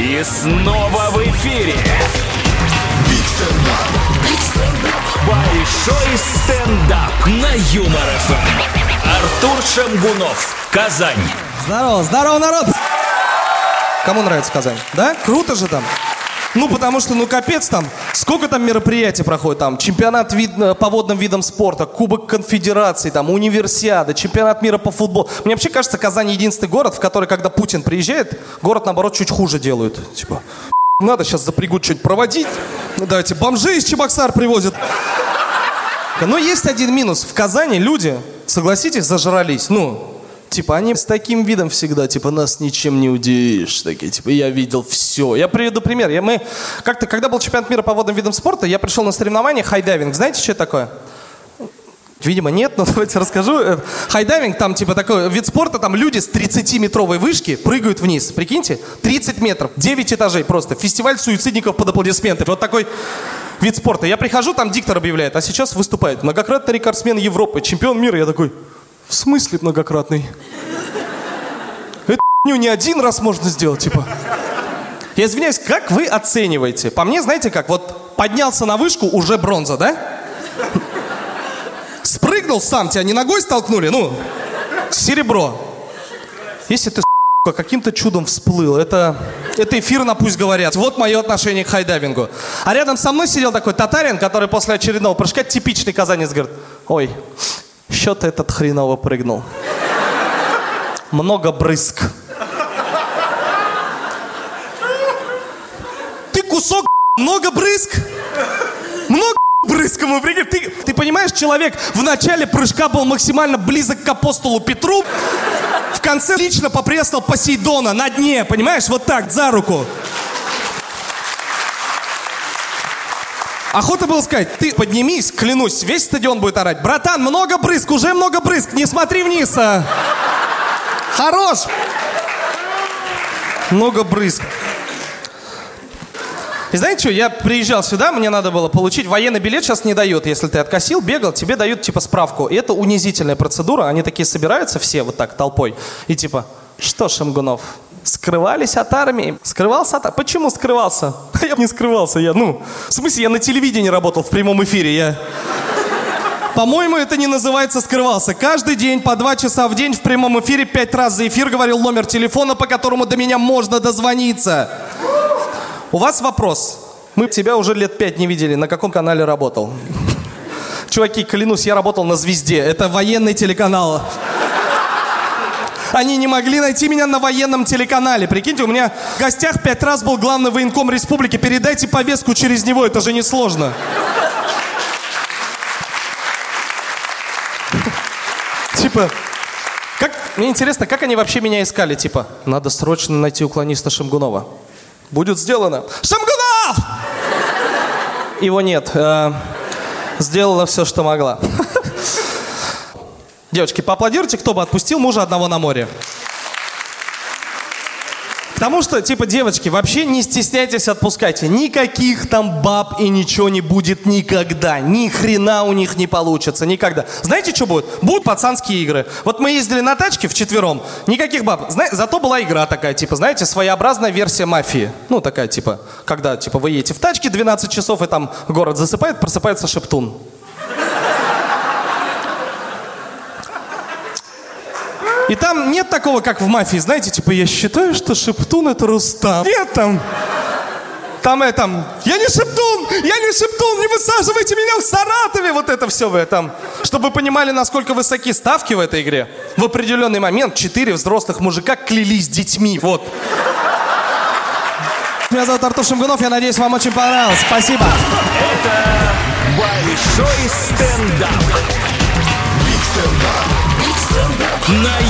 И снова в эфире. Большой стендап на Юмор ФМ. Артур Шамгунов, Казань. Здорово, здорово, народ! Кому нравится Казань? Да? Круто же там. Ну, потому что, ну, капец там. Сколько там мероприятий проходит там? Чемпионат вид, э, по водным видам спорта, Кубок конфедерации, там, универсиада, чемпионат мира по футболу. Мне вообще кажется, Казань единственный город, в который, когда Путин приезжает, город, наоборот, чуть хуже делают. Типа, надо сейчас запрягут что-нибудь проводить. Ну, давайте, бомжи из Чебоксар привозят. Но есть один минус. В Казани люди, согласитесь, зажрались. Ну, Типа, они с таким видом всегда, типа, нас ничем не удивишь. Такие, типа, я видел все. Я приведу пример. Я, мы как-то, когда был чемпионат мира по водным видам спорта, я пришел на соревнования хайдайвинг. Знаете, что это такое? Видимо, нет, но давайте расскажу. Э, Хайдайвинг, там типа такой вид спорта, там люди с 30-метровой вышки прыгают вниз. Прикиньте, 30 метров, 9 этажей просто. Фестиваль суицидников под аплодисменты. Вот такой вид спорта. Я прихожу, там диктор объявляет, а сейчас выступает многократный рекордсмен Европы, чемпион мира. Я такой, в смысле многократный? Это не один раз можно сделать, типа. Я извиняюсь, как вы оцениваете? По мне, знаете как, вот поднялся на вышку, уже бронза, да? Спрыгнул сам, тебя не ногой столкнули, ну, серебро. Если ты, сука, каким-то чудом всплыл, это, это эфир на пусть говорят. Вот мое отношение к хайдайвингу. А рядом со мной сидел такой татарин, который после очередного прыжка, типичный казанец, говорит, ой, что-то этот хреново прыгнул. Много брызг. Ты кусок, много брызг? Много брызг ему, прикинь. Ты, ты понимаешь, человек в начале прыжка был максимально близок к апостолу Петру, в конце лично поприветствовал Посейдона на дне, понимаешь, вот так, за руку. Охота было сказать, ты поднимись, клянусь, весь стадион будет орать. Братан, много брызг, уже много брызг, не смотри вниз. А. Хорош. Много брызг. И знаете что, я приезжал сюда, мне надо было получить военный билет, сейчас не дают. Если ты откосил, бегал, тебе дают типа справку. И это унизительная процедура, они такие собираются все вот так толпой. И типа, что, Шамгунов, скрывались от армии? Скрывался от Почему скрывался? Я не скрывался, я, ну, в смысле, я на телевидении работал в прямом эфире, я... По-моему, это не называется скрывался. Каждый день по два часа в день в прямом эфире пять раз за эфир говорил номер телефона, по которому до меня можно дозвониться. У вас вопрос. Мы тебя уже лет пять не видели. На каком канале работал? Чуваки, клянусь, я работал на «Звезде». Это военный телеканал. Они не могли найти меня на военном телеканале. Прикиньте, у меня в гостях пять раз был главный военком республики. Передайте повестку через него, это же несложно. Типа, как, мне интересно, как они вообще меня искали? Типа, надо срочно найти уклониста Шамгунова. Будет сделано. Шамгунов! Его нет. Э, сделала все, что могла. Девочки, поаплодируйте, кто бы отпустил мужа одного на море. Потому что, типа, девочки, вообще не стесняйтесь, отпускайте. Никаких там баб и ничего не будет никогда. Ни хрена у них не получится, никогда. Знаете, что будет? Будут пацанские игры. Вот мы ездили на тачке вчетвером, никаких баб. Зна... Зато была игра такая, типа, знаете, своеобразная версия мафии. Ну, такая, типа, когда, типа, вы едете в тачке 12 часов, и там город засыпает, просыпается шептун. И там нет такого, как в мафии, знаете, типа, я считаю, что Шептун это Рустам. Нет там. Там это, там, я не Шептун, я не Шептун, не высаживайте меня в Саратове. Вот это все вы там. Чтобы вы понимали, насколько высоки ставки в этой игре. В определенный момент четыре взрослых мужика клялись детьми. Вот. Меня зовут Артур Шамгунов, я надеюсь, вам очень понравилось. Спасибо. Это большой стендап. На